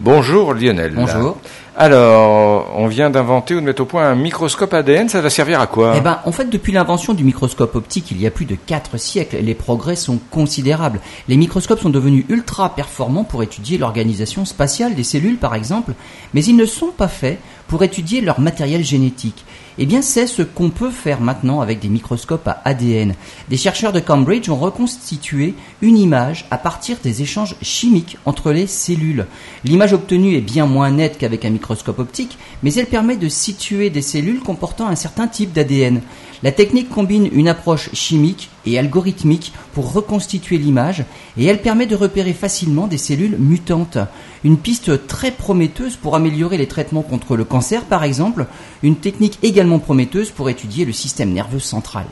Bonjour Lionel. Bonjour. Alors, on vient d'inventer ou de mettre au point un microscope ADN, ça va servir à quoi? Eh ben, en fait, depuis l'invention du microscope optique il y a plus de 4 siècles, les progrès sont considérables. Les microscopes sont devenus ultra performants pour étudier l'organisation spatiale des cellules, par exemple, mais ils ne sont pas faits pour étudier leur matériel génétique. Eh bien, c'est ce qu'on peut faire maintenant avec des microscopes à ADN. Des chercheurs de Cambridge ont reconstitué une image à partir des échanges chimiques entre les cellules. L'image obtenue est bien moins nette qu'avec un microscope optique, mais elle permet de situer des cellules comportant un certain type d'ADN. La technique combine une approche chimique et algorithmique pour reconstituer l'image et elle permet de repérer facilement des cellules mutantes. Une piste très prometteuse pour améliorer les traitements contre le cancer par exemple, une technique également prometteuse pour étudier le système nerveux central.